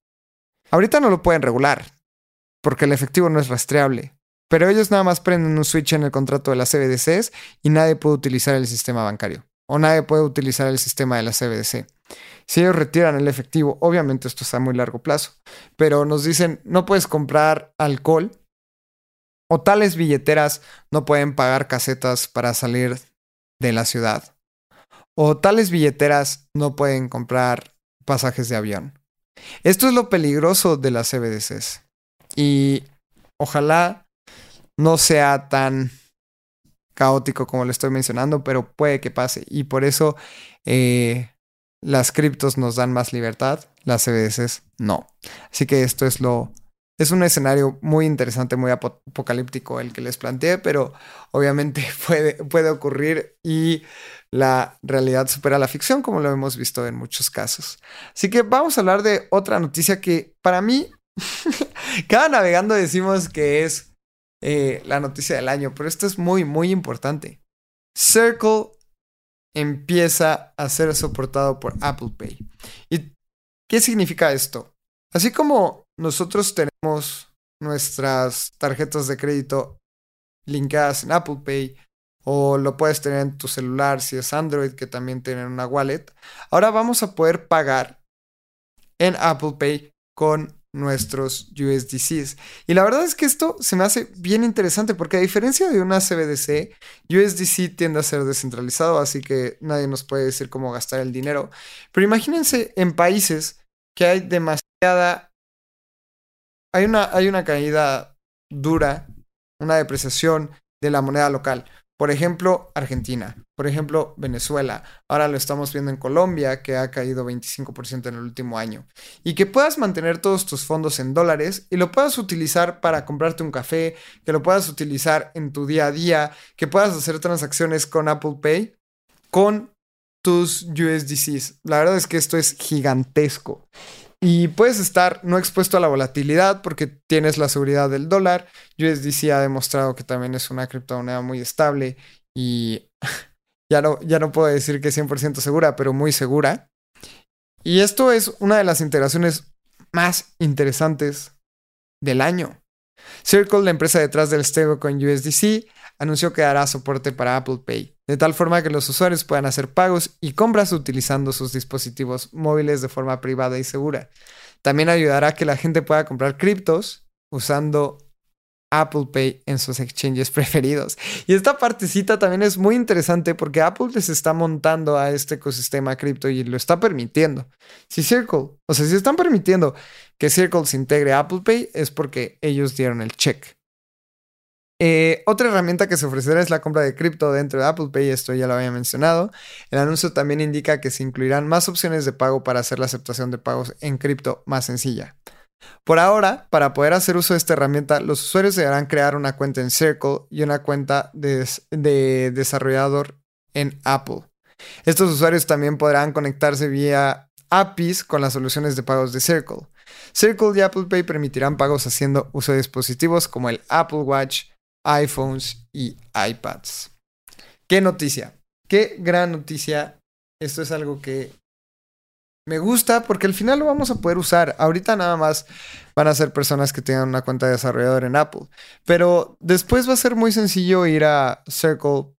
Ahorita no lo pueden regular, porque el efectivo no es rastreable, pero ellos nada más prenden un switch en el contrato de las CBDCs y nadie puede utilizar el sistema bancario, o nadie puede utilizar el sistema de la CBDC. Si ellos retiran el efectivo, obviamente esto está a muy largo plazo, pero nos dicen no puedes comprar alcohol o tales billeteras no pueden pagar casetas para salir de la ciudad. O tales billeteras no pueden comprar pasajes de avión. Esto es lo peligroso de las CBDCs. Y ojalá no sea tan caótico como le estoy mencionando, pero puede que pase. Y por eso eh, las criptos nos dan más libertad, las CBDCs no. Así que esto es lo es un escenario muy interesante, muy apocalíptico el que les planteé, pero obviamente puede, puede ocurrir y la realidad supera la ficción, como lo hemos visto en muchos casos. Así que vamos a hablar de otra noticia que para mí, cada navegando decimos que es eh, la noticia del año, pero esto es muy, muy importante. Circle empieza a ser soportado por Apple Pay. ¿Y qué significa esto? Así como nosotros tenemos nuestras tarjetas de crédito linkadas en Apple Pay o lo puedes tener en tu celular si es Android que también tienen una wallet, ahora vamos a poder pagar en Apple Pay con nuestros USDCs. Y la verdad es que esto se me hace bien interesante porque a diferencia de una CBDC, USDC tiende a ser descentralizado, así que nadie nos puede decir cómo gastar el dinero. Pero imagínense en países que hay demasiada... Hay una, hay una caída dura, una depreciación de la moneda local. Por ejemplo, Argentina, por ejemplo, Venezuela. Ahora lo estamos viendo en Colombia, que ha caído 25% en el último año. Y que puedas mantener todos tus fondos en dólares y lo puedas utilizar para comprarte un café, que lo puedas utilizar en tu día a día, que puedas hacer transacciones con Apple Pay con tus USDCs. La verdad es que esto es gigantesco. Y puedes estar no expuesto a la volatilidad porque tienes la seguridad del dólar. USDC ha demostrado que también es una criptomoneda muy estable y ya no, ya no puedo decir que es 100% segura, pero muy segura. Y esto es una de las integraciones más interesantes del año. Circle, la empresa detrás del con USDC, anunció que dará soporte para Apple Pay, de tal forma que los usuarios puedan hacer pagos y compras utilizando sus dispositivos móviles de forma privada y segura. También ayudará a que la gente pueda comprar criptos usando Apple Pay en sus exchanges preferidos. Y esta partecita también es muy interesante porque Apple les está montando a este ecosistema cripto y lo está permitiendo. Si Circle, o sea, si están permitiendo que Circle se integre a Apple Pay es porque ellos dieron el check. Eh, otra herramienta que se ofrecerá es la compra de cripto dentro de Apple Pay, esto ya lo había mencionado. El anuncio también indica que se incluirán más opciones de pago para hacer la aceptación de pagos en cripto más sencilla. Por ahora, para poder hacer uso de esta herramienta, los usuarios deberán crear una cuenta en Circle y una cuenta de, de desarrollador en Apple. Estos usuarios también podrán conectarse vía APIs con las soluciones de pagos de Circle. Circle y Apple Pay permitirán pagos haciendo uso de dispositivos como el Apple Watch, iPhones y iPads. ¿Qué noticia? Qué gran noticia. Esto es algo que me gusta porque al final lo vamos a poder usar. Ahorita nada más van a ser personas que tengan una cuenta de desarrollador en Apple. Pero después va a ser muy sencillo ir a Circle,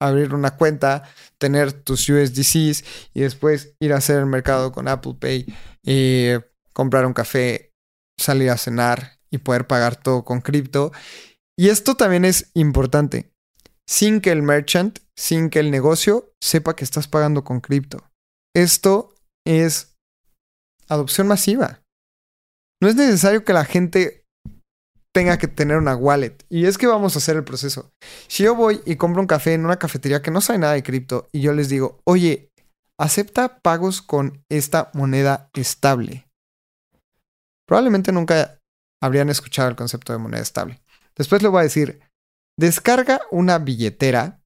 abrir una cuenta, tener tus USDCs y después ir a hacer el mercado con Apple Pay, y comprar un café, salir a cenar y poder pagar todo con cripto. Y esto también es importante, sin que el merchant, sin que el negocio sepa que estás pagando con cripto. Esto es adopción masiva. No es necesario que la gente tenga que tener una wallet. Y es que vamos a hacer el proceso. Si yo voy y compro un café en una cafetería que no sabe nada de cripto y yo les digo, oye, acepta pagos con esta moneda estable. Probablemente nunca habrían escuchado el concepto de moneda estable. Después le voy a decir, descarga una billetera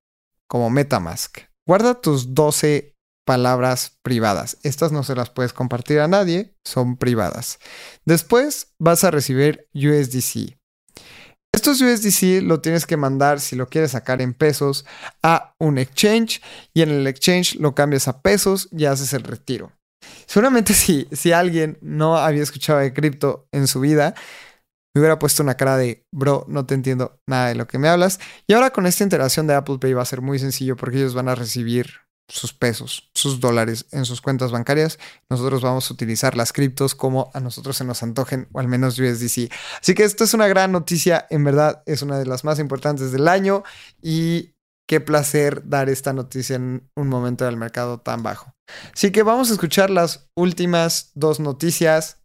como Metamask. Guarda tus 12 palabras privadas. Estas no se las puedes compartir a nadie, son privadas. Después vas a recibir USDC. Estos USDC lo tienes que mandar si lo quieres sacar en pesos a un exchange y en el exchange lo cambias a pesos y haces el retiro. Seguramente si, si alguien no había escuchado de cripto en su vida, me hubiera puesto una cara de, bro, no te entiendo nada de lo que me hablas. Y ahora con esta integración de Apple Pay va a ser muy sencillo porque ellos van a recibir sus pesos, sus dólares en sus cuentas bancarias. Nosotros vamos a utilizar las criptos como a nosotros se nos antojen, o al menos USDC. Así que esto es una gran noticia, en verdad es una de las más importantes del año y qué placer dar esta noticia en un momento del mercado tan bajo. Así que vamos a escuchar las últimas dos noticias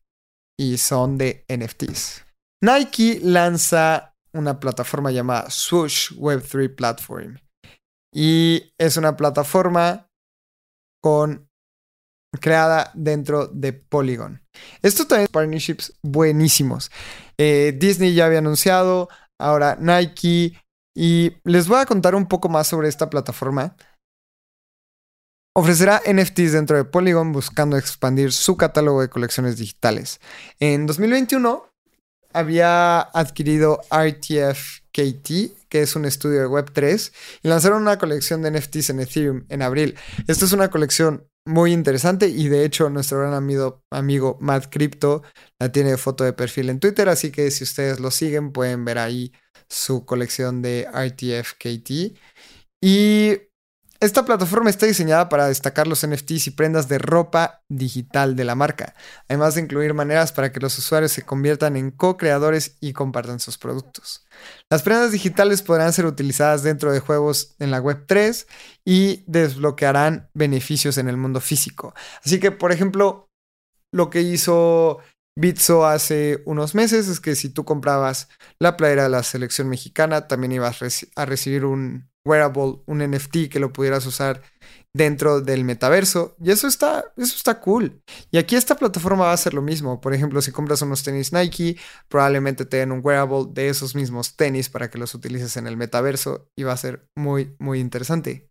y son de NFTs. Nike lanza una plataforma llamada Swoosh Web3 Platform. Y es una plataforma con creada dentro de Polygon. Esto también es partnerships buenísimos. Eh, Disney ya había anunciado, ahora Nike, y les voy a contar un poco más sobre esta plataforma. Ofrecerá NFTs dentro de Polygon buscando expandir su catálogo de colecciones digitales. En 2021 había adquirido RTF KT, que es un estudio de Web3, y lanzaron una colección de NFTs en Ethereum en abril. Esta es una colección muy interesante y de hecho nuestro gran amigo, amigo Matt Crypto la tiene foto de perfil en Twitter, así que si ustedes lo siguen pueden ver ahí su colección de RTF KT. Y esta plataforma está diseñada para destacar los NFTs y prendas de ropa digital de la marca, además de incluir maneras para que los usuarios se conviertan en co-creadores y compartan sus productos. Las prendas digitales podrán ser utilizadas dentro de juegos en la web 3 y desbloquearán beneficios en el mundo físico. Así que, por ejemplo, lo que hizo Bitso hace unos meses es que si tú comprabas la playera de la selección mexicana, también ibas a recibir un wearable, un NFT que lo pudieras usar dentro del metaverso. Y eso está, eso está cool. Y aquí esta plataforma va a hacer lo mismo. Por ejemplo, si compras unos tenis Nike, probablemente te den un wearable de esos mismos tenis para que los utilices en el metaverso y va a ser muy, muy interesante.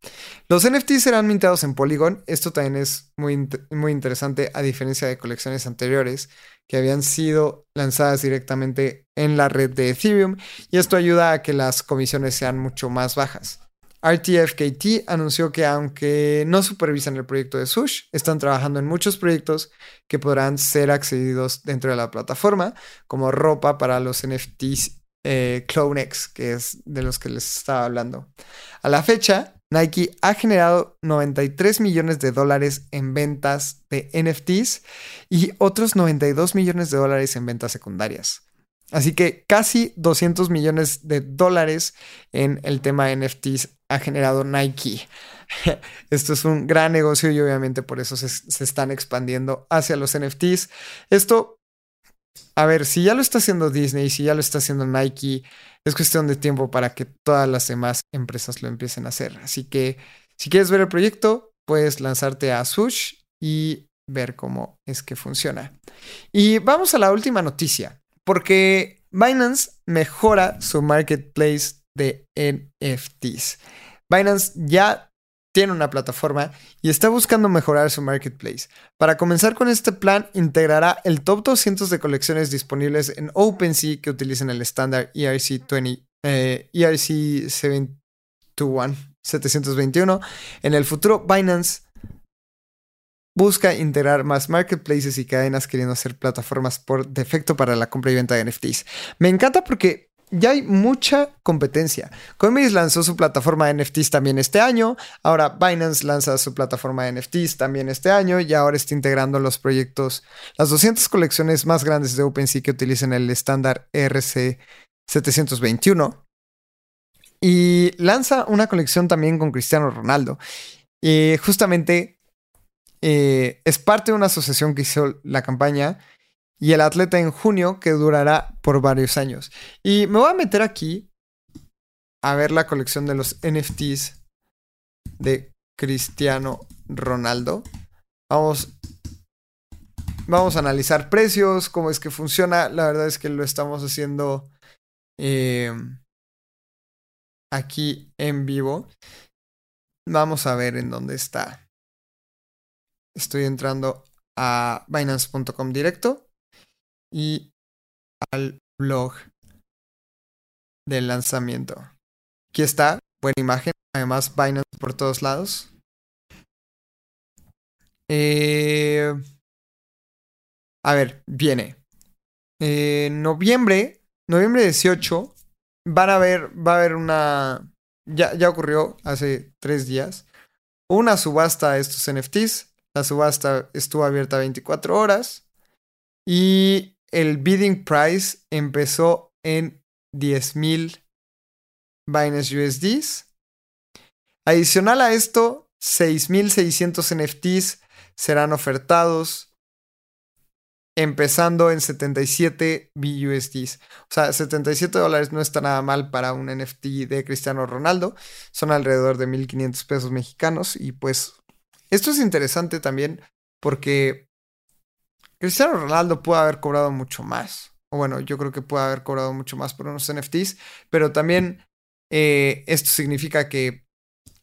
Los NFTs serán mintados en Polygon. Esto también es muy, muy interesante a diferencia de colecciones anteriores que habían sido lanzadas directamente en la red de Ethereum y esto ayuda a que las comisiones sean mucho más bajas. RTFKT anunció que aunque no supervisan el proyecto de Sush, están trabajando en muchos proyectos que podrán ser accedidos dentro de la plataforma, como ropa para los NFTs eh, CloneX, que es de los que les estaba hablando. A la fecha, Nike ha generado 93 millones de dólares en ventas de NFTs y otros 92 millones de dólares en ventas secundarias. Así que casi 200 millones de dólares en el tema de NFTs ha generado Nike. Esto es un gran negocio y obviamente por eso se, están expandiendo hacia los NFTs. Esto, a ver, si ya lo está haciendo Disney, si ya lo está haciendo Nike, es cuestión de tiempo para que todas las demás empresas lo empiecen a hacer. Así que si quieres ver el proyecto, puedes lanzarte a Sush y ver cómo es que funciona. Y vamos a la última noticia. Porque Binance mejora su marketplace de NFTs. Binance ya tiene una plataforma y está buscando mejorar su marketplace. Para comenzar con este plan, integrará el top 200 de colecciones disponibles en OpenSea que utilicen el estándar ERC20, eh, ERC 721. En el futuro, Binance busca integrar más marketplaces y cadenas queriendo hacer plataformas por defecto para la compra y venta de NFTs. Me encanta porque ya hay mucha competencia. Coinbase lanzó su plataforma de NFTs también este año, ahora Binance lanza su plataforma de NFTs también este año y ahora está integrando los proyectos, las 200 colecciones más grandes de OpenSea que utilizan el estándar RC 721 y lanza una colección también con Cristiano Ronaldo. Y justamente eh, es parte de una asociación que hizo la campaña y el atleta en junio que durará por varios años. Y me voy a meter aquí a ver la colección de los NFTs de Cristiano Ronaldo. Vamos, vamos a analizar precios, cómo es que funciona. La verdad es que lo estamos haciendo eh, aquí en vivo. Vamos a ver en dónde está. Estoy entrando a Binance.com directo y al blog del lanzamiento. Aquí está, buena imagen. Además, Binance por todos lados. Eh, a ver, viene. En noviembre, noviembre 18, van a ver, va a haber una. Ya, ya ocurrió hace tres días. Una subasta de estos NFTs la subasta estuvo abierta 24 horas y el bidding price empezó en 10.000 Binance USDs. Adicional a esto, 6.600 NFTs serán ofertados empezando en 77 BUSDs. O sea, 77 dólares no está nada mal para un NFT de Cristiano Ronaldo. Son alrededor de 1.500 pesos mexicanos y pues esto es interesante también porque Cristiano Ronaldo puede haber cobrado mucho más. O bueno, yo creo que puede haber cobrado mucho más por unos NFTs, pero también eh, esto significa que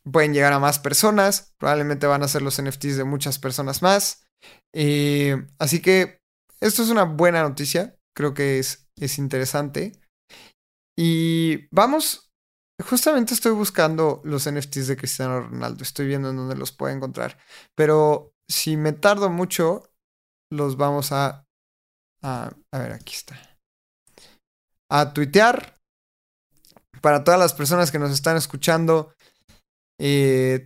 pueden llegar a más personas, probablemente van a ser los NFTs de muchas personas más. Eh, así que esto es una buena noticia, creo que es, es interesante. Y vamos, justamente estoy buscando los NFTs de Cristiano Ronaldo, estoy viendo en dónde los puedo encontrar, pero si me tardo mucho, los vamos a, a, ver, aquí está, a tuitear. Para todas las personas que nos están escuchando,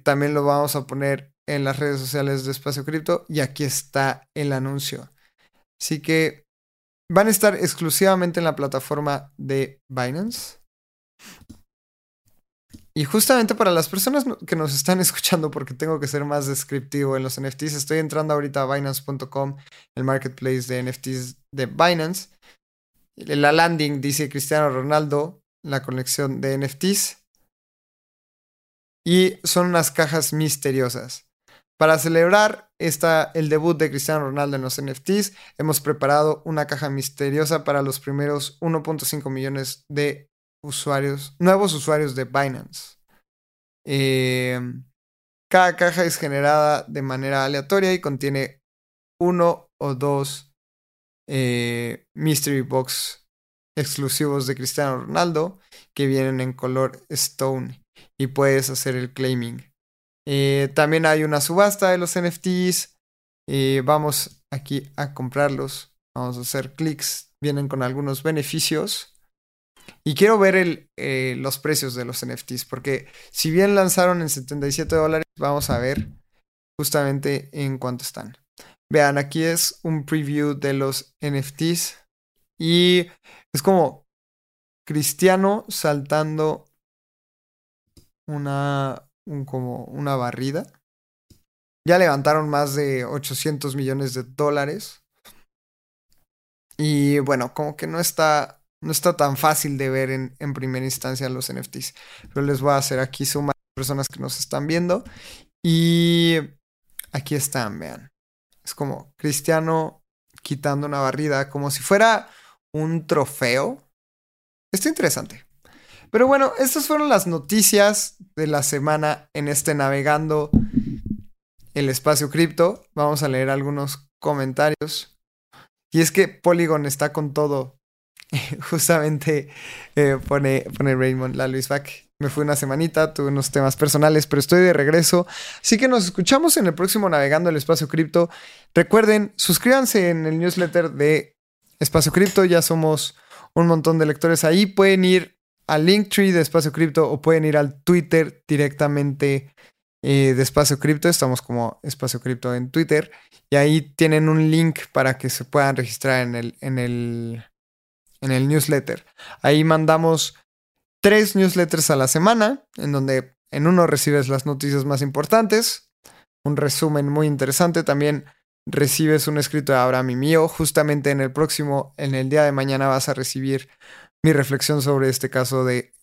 también lo vamos a poner en las redes sociales de Espacio Cripto y aquí está el anuncio. Así que van a estar exclusivamente en la plataforma de Binance. Y justamente para las personas que nos están escuchando, porque tengo que ser más descriptivo en los NFTs, estoy entrando ahorita a Binance.com, el marketplace de NFTs de Binance. La landing dice Cristiano Ronaldo, la colección de NFTs. Y son unas cajas misteriosas. Para celebrar el debut de Cristiano Ronaldo en los NFTs, hemos preparado una caja misteriosa para los primeros 1.5 millones de usuarios, nuevos usuarios de Binance. Em, cada caja es generada de manera aleatoria y contiene uno o dos eh, Mystery Box exclusivos de Cristiano Ronaldo que vienen en color Stone y puedes hacer el claiming. Eh, también hay una subasta de los NFTs. Eh, vamos aquí a comprarlos. Vamos a hacer clics. Vienen con algunos beneficios. Y quiero ver eh, los precios de los NFTs. Porque si bien lanzaron en 77 dólares, vamos a ver justamente en cuánto están. Vean, aquí es un preview de los NFTs. Y es como Cristiano saltando una, como una barrida. Ya levantaron más de 800 millones de dólares. Y bueno, como que no está, no está tan fácil de ver en, en primera instancia los NFTs. Pero les voy a hacer aquí suma personas que nos están viendo. Y aquí están, vean. Es como Cristiano quitando una barrida, como si fuera un trofeo. Está interesante. Pero bueno, estas fueron las noticias de la semana en este Navegando el Espacio Cripto. Vamos a leer algunos comentarios. Y es que Polygon está con todo. Justamente eh, pone, pone Raymond la Luis Back. Me fui una semanita, tuve unos temas personales, pero estoy de regreso. Así que nos escuchamos en el próximo Navegando el Espacio Cripto. Recuerden, suscríbanse en el newsletter de Espacio Cripto. Ya somos un montón de lectores ahí. Pueden ir al Linktree de Espacio Cripto o pueden ir al Twitter directamente eh, de Espacio Cripto. Estamos como Espacio Cripto en Twitter. Y ahí tienen un link para que se puedan registrar en el, en el, en el newsletter. Ahí mandamos tres newsletters a la semana, en donde en uno recibes las noticias más importantes, un resumen muy interesante. También recibes un escrito de Abraham y mío. Justamente en el próximo, en el día de mañana vas a recibir mi reflexión sobre este caso de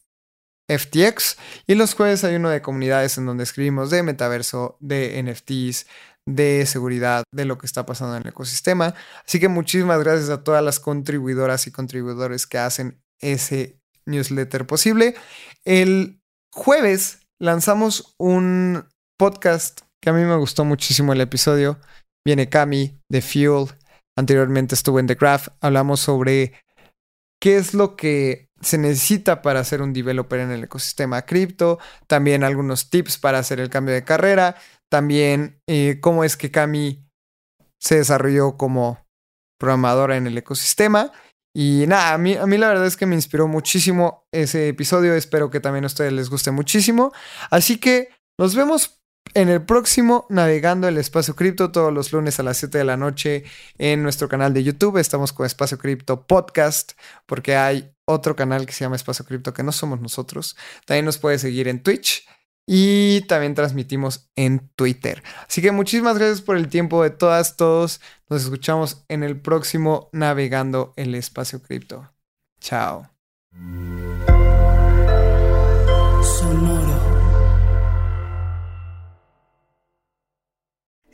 FTX. Y los jueves hay uno de comunidades en donde escribimos de metaverso, de NFTs, de seguridad, de lo que está pasando en el ecosistema. Así que muchísimas gracias a todas las contribuidoras y contribuidores que hacen ese newsletter posible. El jueves lanzamos un podcast que a mí me gustó muchísimo el episodio. Viene Cami de Fuel. Anteriormente estuvo en The Graph. Hablamos sobre qué es lo que se necesita para ser un developer en el ecosistema cripto, también algunos tips para hacer el cambio de carrera, también eh, cómo es que Cami se desarrolló como programadora en el ecosistema. Y nada, a mí, a mí la verdad es que me inspiró muchísimo ese episodio, espero que también a ustedes les guste muchísimo. Así que nos vemos en el próximo Navegando el Espacio Cripto todos los lunes a las 7 de la noche en nuestro canal de YouTube. Estamos con Espacio Cripto Podcast porque hay otro canal que se llama Espacio Cripto que no somos nosotros. También nos puede seguir en Twitch y también transmitimos en Twitter. Así que muchísimas gracias por el tiempo de todas, todos. Nos escuchamos en el próximo Navegando el Espacio Cripto. Chao.